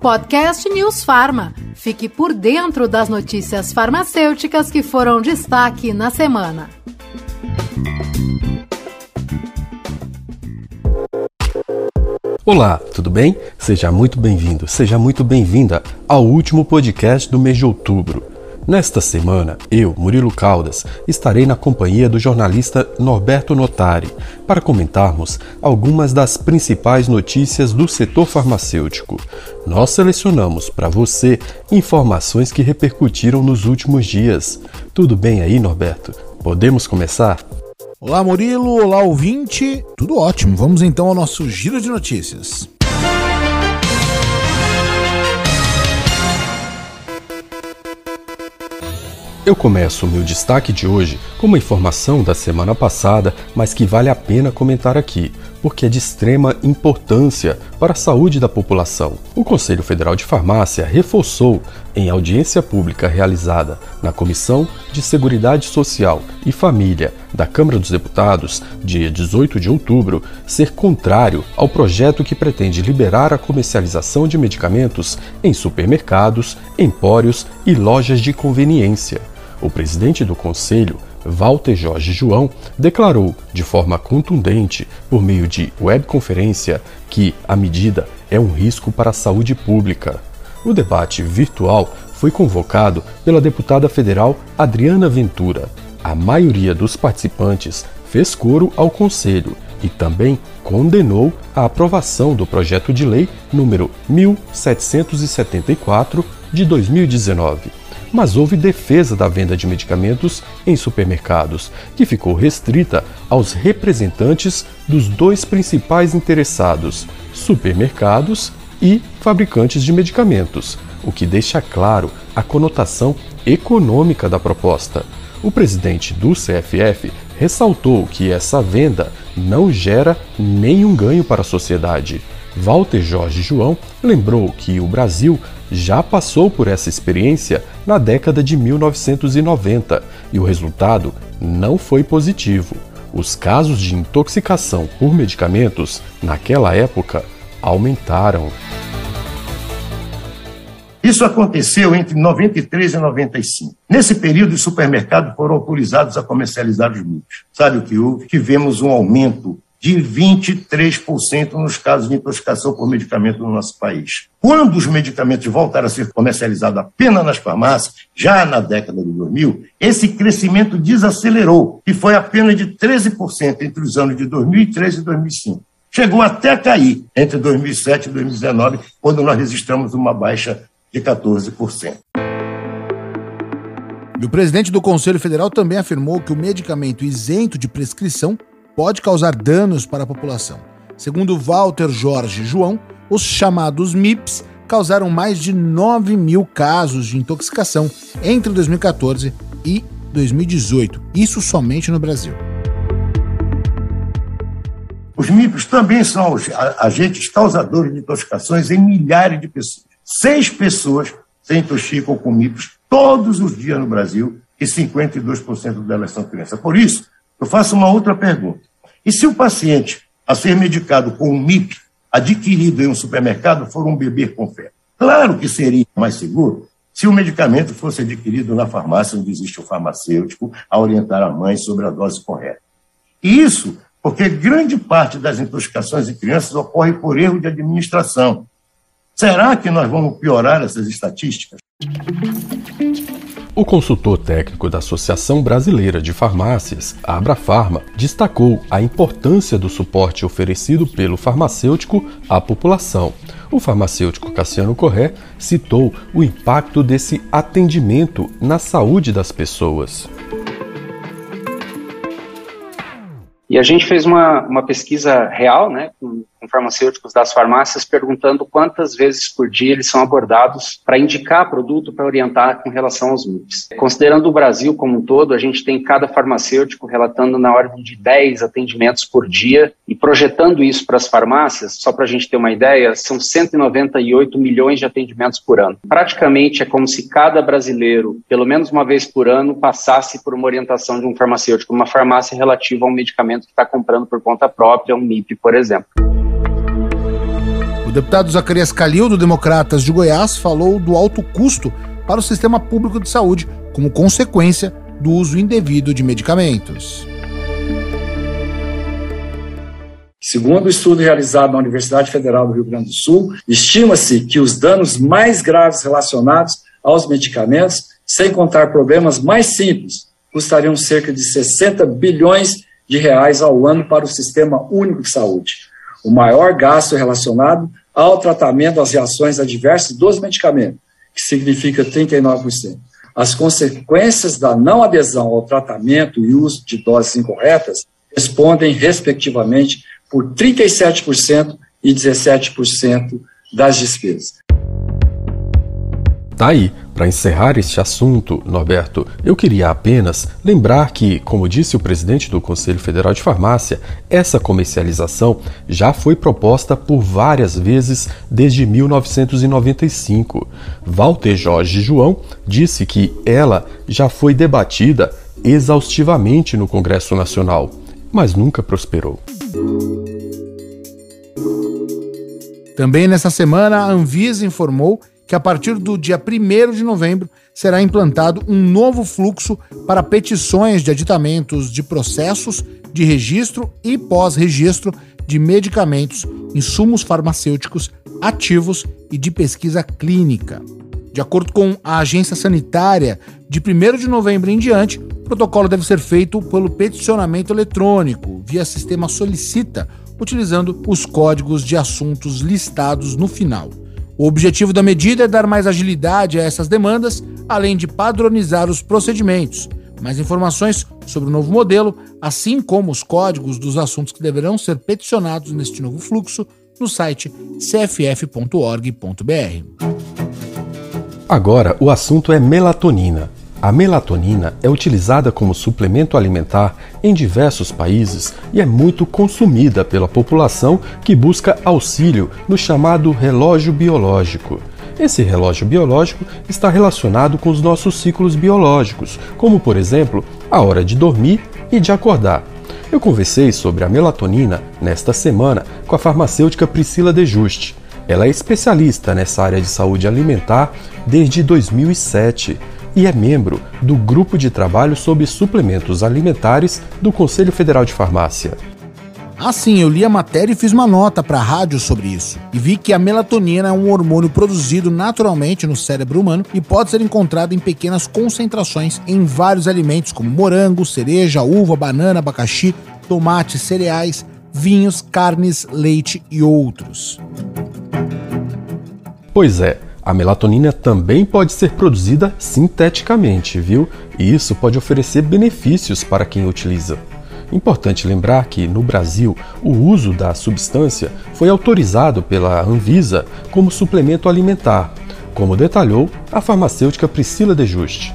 Podcast News Farma. Fique por dentro das notícias farmacêuticas que foram destaque na semana. Olá, tudo bem? Seja muito bem-vindo, seja muito bem-vinda ao último podcast do mês de outubro. Nesta semana, eu, Murilo Caldas, estarei na companhia do jornalista Norberto Notari para comentarmos algumas das principais notícias do setor farmacêutico. Nós selecionamos para você informações que repercutiram nos últimos dias. Tudo bem aí, Norberto? Podemos começar? Olá, Murilo. Olá, ouvinte. Tudo ótimo. Vamos então ao nosso giro de notícias. Eu começo o meu destaque de hoje com uma informação da semana passada, mas que vale a pena comentar aqui, porque é de extrema importância para a saúde da população. O Conselho Federal de Farmácia reforçou, em audiência pública realizada na Comissão de Seguridade Social e Família da Câmara dos Deputados, dia 18 de outubro, ser contrário ao projeto que pretende liberar a comercialização de medicamentos em supermercados, empórios e lojas de conveniência. O presidente do Conselho, Walter Jorge João, declarou de forma contundente, por meio de webconferência, que a medida é um risco para a saúde pública. O debate virtual foi convocado pela deputada federal Adriana Ventura. A maioria dos participantes fez coro ao Conselho e também condenou a aprovação do projeto de lei número 1774 de 2019 mas houve defesa da venda de medicamentos em supermercados, que ficou restrita aos representantes dos dois principais interessados, supermercados e fabricantes de medicamentos, o que deixa claro a conotação econômica da proposta. O presidente do CFF ressaltou que essa venda não gera nenhum ganho para a sociedade. Walter Jorge João lembrou que o Brasil já passou por essa experiência na década de 1990 e o resultado não foi positivo. Os casos de intoxicação por medicamentos naquela época aumentaram. Isso aconteceu entre 93 e 95. Nesse período, os supermercados foram autorizados a comercializar os mitos. Sabe o que houve? Tivemos um aumento de 23% nos casos de intoxicação por medicamento no nosso país. Quando os medicamentos voltaram a ser comercializados apenas nas farmácias, já na década de 2000, esse crescimento desacelerou e foi apenas de 13% entre os anos de 2003 e 2005. Chegou até a cair entre 2007 e 2019, quando nós registramos uma baixa de 14%. E o presidente do Conselho Federal também afirmou que o medicamento isento de prescrição pode causar danos para a população. Segundo Walter Jorge João, os chamados MIPs causaram mais de 9 mil casos de intoxicação entre 2014 e 2018, isso somente no Brasil. Os MIPs também são agentes causadores de intoxicações em milhares de pessoas. Seis pessoas se intoxicam com MIPs todos os dias no Brasil e 52% delas são crianças. Por isso, eu faço uma outra pergunta. E se o paciente a ser medicado com um MIP adquirido em um supermercado for um bebê com febre? Claro que seria mais seguro se o medicamento fosse adquirido na farmácia onde existe o farmacêutico a orientar a mãe sobre a dose correta. E isso porque grande parte das intoxicações em crianças ocorre por erro de administração. Será que nós vamos piorar essas estatísticas? O consultor técnico da Associação Brasileira de Farmácias, Abrafarma, destacou a importância do suporte oferecido pelo farmacêutico à população. O farmacêutico Cassiano Corré citou o impacto desse atendimento na saúde das pessoas. E a gente fez uma, uma pesquisa real, né, com com farmacêuticos das farmácias perguntando quantas vezes por dia eles são abordados para indicar produto para orientar com relação aos MIPs. Considerando o Brasil como um todo, a gente tem cada farmacêutico relatando na ordem de 10 atendimentos por dia e projetando isso para as farmácias, só para a gente ter uma ideia, são 198 milhões de atendimentos por ano. Praticamente é como se cada brasileiro, pelo menos uma vez por ano, passasse por uma orientação de um farmacêutico, uma farmácia relativa a um medicamento que está comprando por conta própria, um MIP, por exemplo. Deputado Zacarias Calil, do Democratas de Goiás, falou do alto custo para o sistema público de saúde como consequência do uso indevido de medicamentos. Segundo o estudo realizado na Universidade Federal do Rio Grande do Sul, estima-se que os danos mais graves relacionados aos medicamentos, sem contar problemas mais simples, custariam cerca de 60 bilhões de reais ao ano para o Sistema Único de Saúde. O maior gasto relacionado ao tratamento das reações adversas dos medicamentos, que significa 39%. As consequências da não adesão ao tratamento e uso de doses incorretas respondem, respectivamente, por 37% e 17% das despesas. Tá aí, para encerrar este assunto, Norberto, eu queria apenas lembrar que, como disse o presidente do Conselho Federal de Farmácia, essa comercialização já foi proposta por várias vezes desde 1995. Walter Jorge João disse que ela já foi debatida exaustivamente no Congresso Nacional, mas nunca prosperou. Também nessa semana, a Anvisa informou que a partir do dia 1 de novembro será implantado um novo fluxo para petições de aditamentos de processos de registro e pós-registro de medicamentos, insumos farmacêuticos ativos e de pesquisa clínica. De acordo com a agência sanitária, de 1 de novembro em diante, o protocolo deve ser feito pelo peticionamento eletrônico, via sistema Solicita, utilizando os códigos de assuntos listados no final. O objetivo da medida é dar mais agilidade a essas demandas, além de padronizar os procedimentos. Mais informações sobre o novo modelo, assim como os códigos dos assuntos que deverão ser peticionados neste novo fluxo, no site cff.org.br. Agora, o assunto é melatonina. A melatonina é utilizada como suplemento alimentar em diversos países e é muito consumida pela população que busca auxílio no chamado relógio biológico. Esse relógio biológico está relacionado com os nossos ciclos biológicos, como por exemplo a hora de dormir e de acordar. Eu conversei sobre a melatonina nesta semana com a farmacêutica Priscila De Juste. Ela é especialista nessa área de saúde alimentar desde 2007 e é membro do Grupo de Trabalho sobre Suplementos Alimentares do Conselho Federal de Farmácia. Ah, sim, eu li a matéria e fiz uma nota para a rádio sobre isso. E vi que a melatonina é um hormônio produzido naturalmente no cérebro humano e pode ser encontrado em pequenas concentrações em vários alimentos, como morango, cereja, uva, banana, abacaxi, tomate, cereais, vinhos, carnes, leite e outros. Pois é, a melatonina também pode ser produzida sinteticamente, viu? E isso pode oferecer benefícios para quem utiliza. Importante lembrar que, no Brasil, o uso da substância foi autorizado pela Anvisa como suplemento alimentar, como detalhou a farmacêutica Priscila De Juste.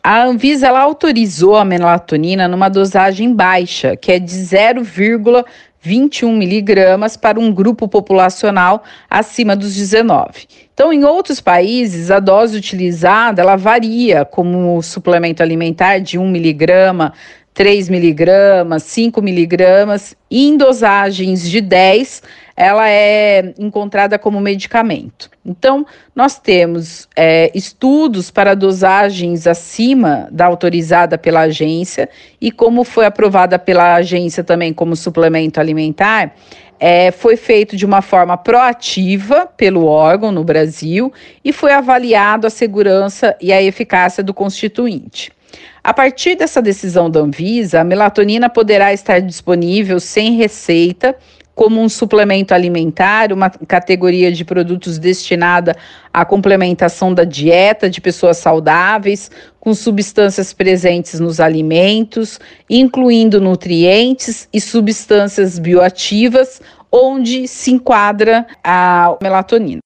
A Anvisa autorizou a melatonina numa dosagem baixa, que é de 0,5 21 miligramas para um grupo populacional acima dos 19. Então, em outros países, a dose utilizada ela varia, como suplemento alimentar de 1 miligrama, 3 miligramas, 5 miligramas, em dosagens de 10 ela é encontrada como medicamento. Então, nós temos é, estudos para dosagens acima da autorizada pela agência e como foi aprovada pela agência também como suplemento alimentar, é, foi feito de uma forma proativa pelo órgão no Brasil e foi avaliado a segurança e a eficácia do constituinte. A partir dessa decisão da Anvisa, a melatonina poderá estar disponível sem receita como um suplemento alimentar, uma categoria de produtos destinada à complementação da dieta de pessoas saudáveis, com substâncias presentes nos alimentos, incluindo nutrientes e substâncias bioativas, onde se enquadra a melatonina.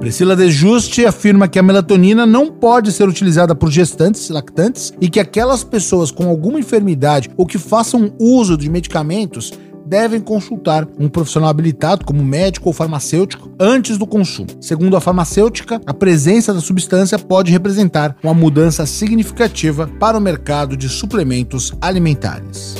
Priscila De Juste afirma que a melatonina não pode ser utilizada por gestantes lactantes e que aquelas pessoas com alguma enfermidade ou que façam uso de medicamentos devem consultar um profissional habilitado, como médico ou farmacêutico, antes do consumo. Segundo a farmacêutica, a presença da substância pode representar uma mudança significativa para o mercado de suplementos alimentares.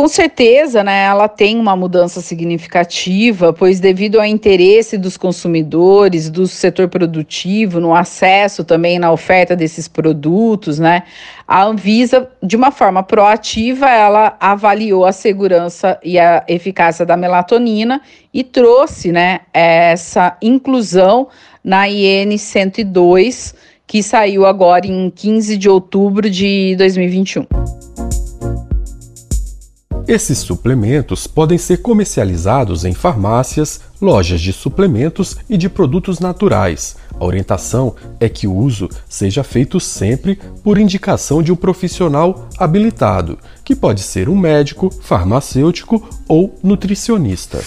Com certeza, né, ela tem uma mudança significativa, pois devido ao interesse dos consumidores, do setor produtivo, no acesso também na oferta desses produtos, né, a Anvisa, de uma forma proativa, ela avaliou a segurança e a eficácia da melatonina e trouxe, né, essa inclusão na IN 102, que saiu agora em 15 de outubro de 2021. Esses suplementos podem ser comercializados em farmácias, lojas de suplementos e de produtos naturais. A orientação é que o uso seja feito sempre por indicação de um profissional habilitado, que pode ser um médico, farmacêutico ou nutricionista.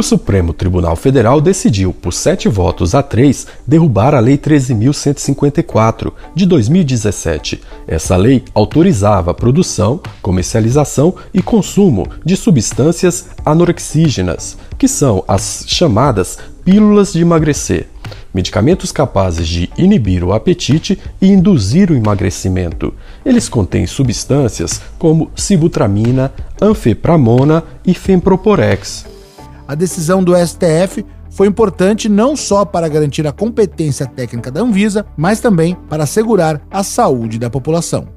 O Supremo Tribunal Federal decidiu, por sete votos a três, derrubar a Lei 13.154, de 2017. Essa lei autorizava a produção, comercialização e consumo de substâncias anorexígenas, que são as chamadas pílulas de emagrecer. Medicamentos capazes de inibir o apetite e induzir o emagrecimento. Eles contêm substâncias como sibutramina, anfepramona e femproporex a decisão do STF foi importante não só para garantir a competência técnica da Anvisa, mas também para assegurar a saúde da população.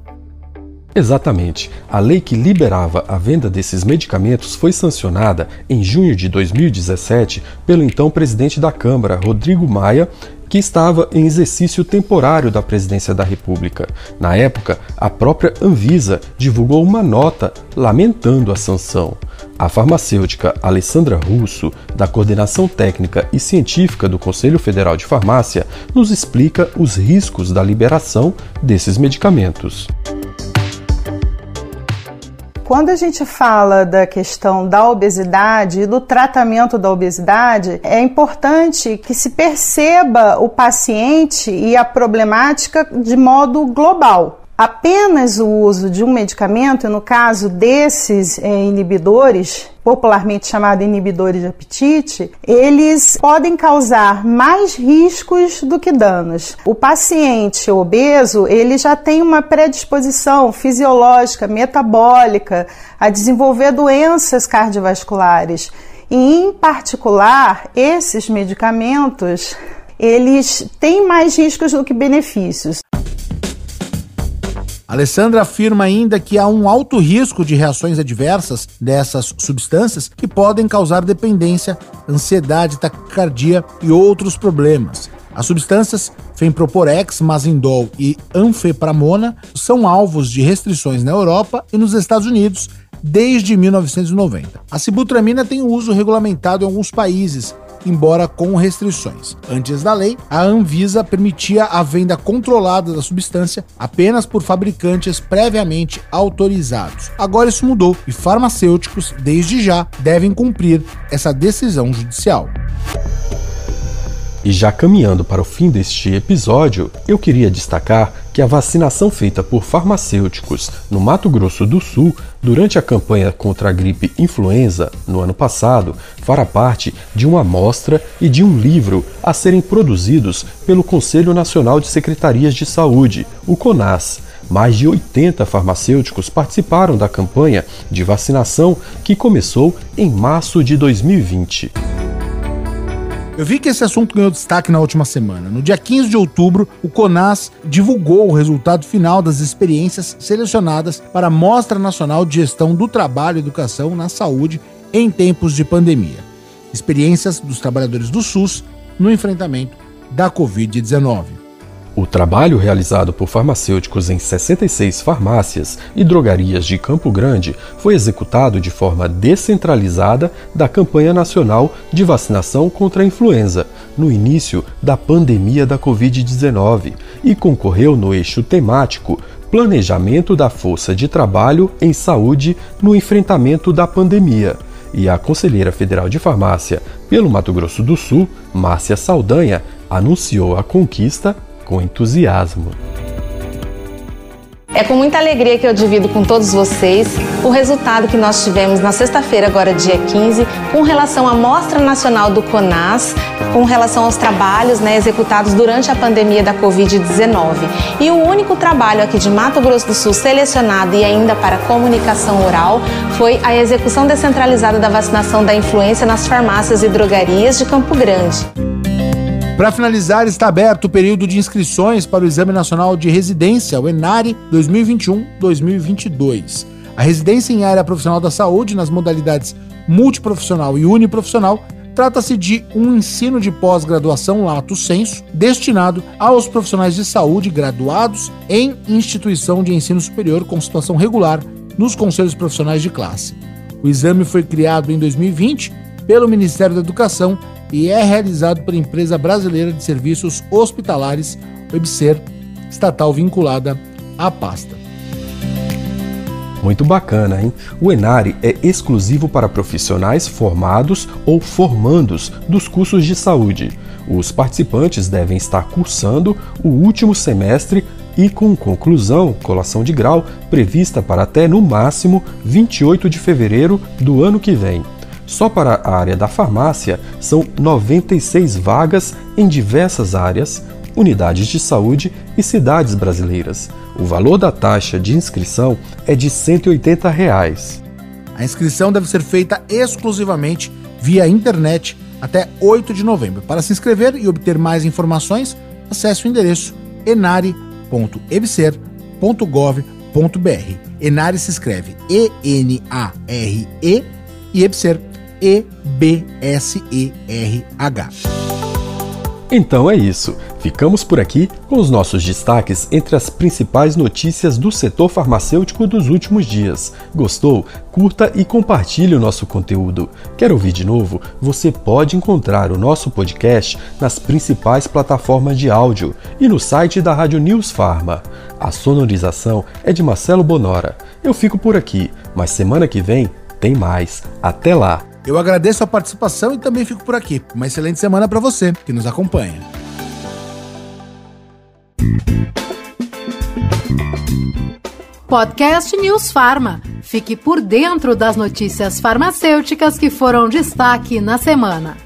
Exatamente. A lei que liberava a venda desses medicamentos foi sancionada em junho de 2017 pelo então presidente da Câmara, Rodrigo Maia, que estava em exercício temporário da presidência da República. Na época, a própria Anvisa divulgou uma nota lamentando a sanção. A farmacêutica Alessandra Russo, da Coordenação Técnica e Científica do Conselho Federal de Farmácia, nos explica os riscos da liberação desses medicamentos. Quando a gente fala da questão da obesidade e do tratamento da obesidade, é importante que se perceba o paciente e a problemática de modo global apenas o uso de um medicamento, no caso desses é, inibidores, popularmente chamado inibidores de apetite, eles podem causar mais riscos do que danos. O paciente obeso, ele já tem uma predisposição fisiológica, metabólica a desenvolver doenças cardiovasculares. E, em particular, esses medicamentos, eles têm mais riscos do que benefícios. Alessandra afirma ainda que há um alto risco de reações adversas dessas substâncias que podem causar dependência, ansiedade, taquicardia e outros problemas. As substâncias Femproporex, Mazindol e Anfepramona são alvos de restrições na Europa e nos Estados Unidos desde 1990. A sibutramina tem uso regulamentado em alguns países, embora com restrições. Antes da lei, a Anvisa permitia a venda controlada da substância apenas por fabricantes previamente autorizados. Agora isso mudou e farmacêuticos, desde já, devem cumprir essa decisão judicial. E já caminhando para o fim deste episódio, eu queria destacar que a vacinação feita por farmacêuticos no Mato Grosso do Sul durante a campanha contra a gripe influenza no ano passado fará parte de uma amostra e de um livro a serem produzidos pelo Conselho Nacional de Secretarias de Saúde, o CONAS. Mais de 80 farmacêuticos participaram da campanha de vacinação que começou em março de 2020. Eu vi que esse assunto ganhou destaque na última semana. No dia 15 de outubro, o CONAS divulgou o resultado final das experiências selecionadas para a Mostra Nacional de Gestão do Trabalho e Educação na Saúde em tempos de pandemia. Experiências dos trabalhadores do SUS no enfrentamento da Covid-19. O trabalho realizado por farmacêuticos em 66 farmácias e drogarias de Campo Grande foi executado de forma descentralizada da campanha nacional de vacinação contra a influenza, no início da pandemia da Covid-19, e concorreu no eixo temático Planejamento da Força de Trabalho em Saúde no Enfrentamento da Pandemia. E a Conselheira Federal de Farmácia pelo Mato Grosso do Sul, Márcia Saldanha, anunciou a conquista com entusiasmo. É com muita alegria que eu divido com todos vocês o resultado que nós tivemos na sexta-feira, agora dia 15, com relação à Mostra Nacional do CONAS, com relação aos trabalhos né, executados durante a pandemia da Covid-19. E o único trabalho aqui de Mato Grosso do Sul selecionado e ainda para comunicação oral foi a execução descentralizada da vacinação da influenza nas farmácias e drogarias de Campo Grande. Para finalizar, está aberto o período de inscrições para o Exame Nacional de Residência, o ENARE 2021-2022. A residência em área profissional da saúde nas modalidades multiprofissional e uniprofissional trata-se de um ensino de pós-graduação lato sensu destinado aos profissionais de saúde graduados em instituição de ensino superior com situação regular nos conselhos profissionais de classe. O exame foi criado em 2020 pelo Ministério da Educação e é realizado pela Empresa Brasileira de Serviços Hospitalares, OBSER, estatal vinculada à pasta. Muito bacana, hein? O Enare é exclusivo para profissionais formados ou formandos dos cursos de saúde. Os participantes devem estar cursando o último semestre e com conclusão, colação de grau, prevista para até no máximo 28 de fevereiro do ano que vem. Só para a área da farmácia, são 96 vagas em diversas áreas, unidades de saúde e cidades brasileiras. O valor da taxa de inscrição é de 180 reais. A inscrição deve ser feita exclusivamente via internet até 8 de novembro. Para se inscrever e obter mais informações, acesse o endereço enare.ebser.gov.br. Enare se escreve E-N-A-R-E e EBSER e-B-S-E-R-H. Então é isso. Ficamos por aqui com os nossos destaques entre as principais notícias do setor farmacêutico dos últimos dias. Gostou? Curta e compartilhe o nosso conteúdo. Quer ouvir de novo? Você pode encontrar o nosso podcast nas principais plataformas de áudio e no site da Rádio News Farma. A sonorização é de Marcelo Bonora. Eu fico por aqui, mas semana que vem tem mais. Até lá! Eu agradeço a participação e também fico por aqui. Uma excelente semana para você que nos acompanha. Podcast News Farma. Fique por dentro das notícias farmacêuticas que foram destaque na semana.